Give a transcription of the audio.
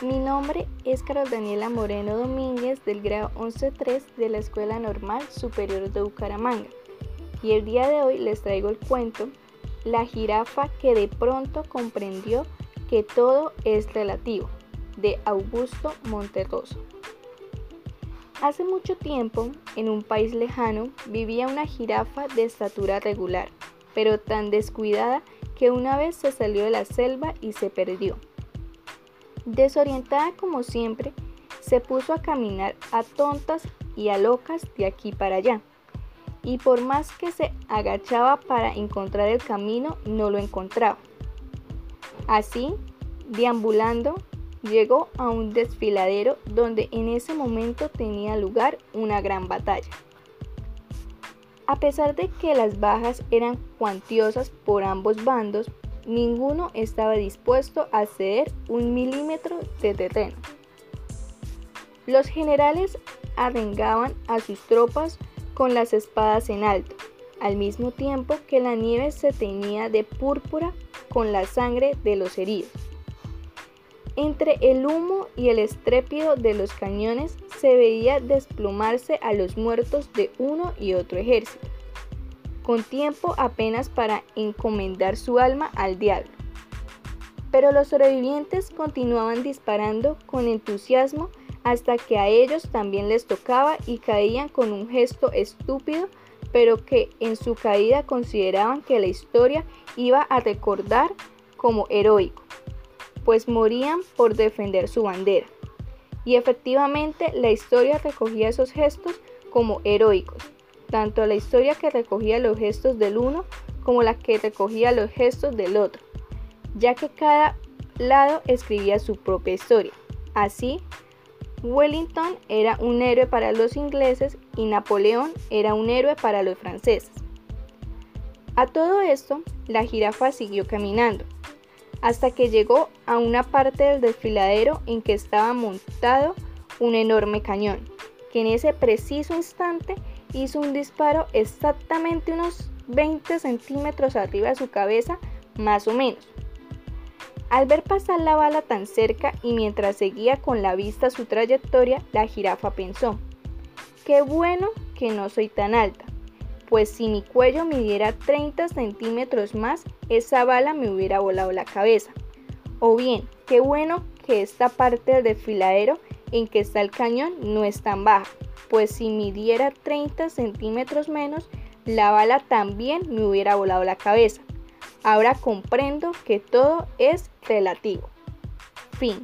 Mi nombre es Carol Daniela Moreno Domínguez del grado 11.3 de la Escuela Normal Superior de Bucaramanga y el día de hoy les traigo el cuento La jirafa que de pronto comprendió que todo es relativo de Augusto Monterroso. Hace mucho tiempo, en un país lejano, vivía una jirafa de estatura regular, pero tan descuidada que una vez se salió de la selva y se perdió. Desorientada como siempre, se puso a caminar a tontas y a locas de aquí para allá. Y por más que se agachaba para encontrar el camino, no lo encontraba. Así, deambulando, llegó a un desfiladero donde en ese momento tenía lugar una gran batalla. A pesar de que las bajas eran cuantiosas por ambos bandos, ninguno estaba dispuesto a ceder un milímetro de terreno. Los generales arrengaban a sus tropas con las espadas en alto, al mismo tiempo que la nieve se teñía de púrpura con la sangre de los heridos. Entre el humo y el estrépido de los cañones se veía desplomarse a los muertos de uno y otro ejército con tiempo apenas para encomendar su alma al diablo. Pero los sobrevivientes continuaban disparando con entusiasmo hasta que a ellos también les tocaba y caían con un gesto estúpido, pero que en su caída consideraban que la historia iba a recordar como heroico, pues morían por defender su bandera. Y efectivamente la historia recogía esos gestos como heroicos, tanto la historia que recogía los gestos del uno como la que recogía los gestos del otro, ya que cada lado escribía su propia historia. Así, Wellington era un héroe para los ingleses y Napoleón era un héroe para los franceses. A todo esto, la jirafa siguió caminando, hasta que llegó a una parte del desfiladero en que estaba montado un enorme cañón, que en ese preciso instante hizo un disparo exactamente unos 20 centímetros arriba de su cabeza, más o menos. Al ver pasar la bala tan cerca y mientras seguía con la vista su trayectoria, la jirafa pensó, qué bueno que no soy tan alta, pues si mi cuello midiera 30 centímetros más, esa bala me hubiera volado la cabeza. O bien, qué bueno que esta parte del desfiladero en que está el cañón no es tan baja, pues si midiera 30 centímetros menos, la bala también me hubiera volado la cabeza. Ahora comprendo que todo es relativo. Fin.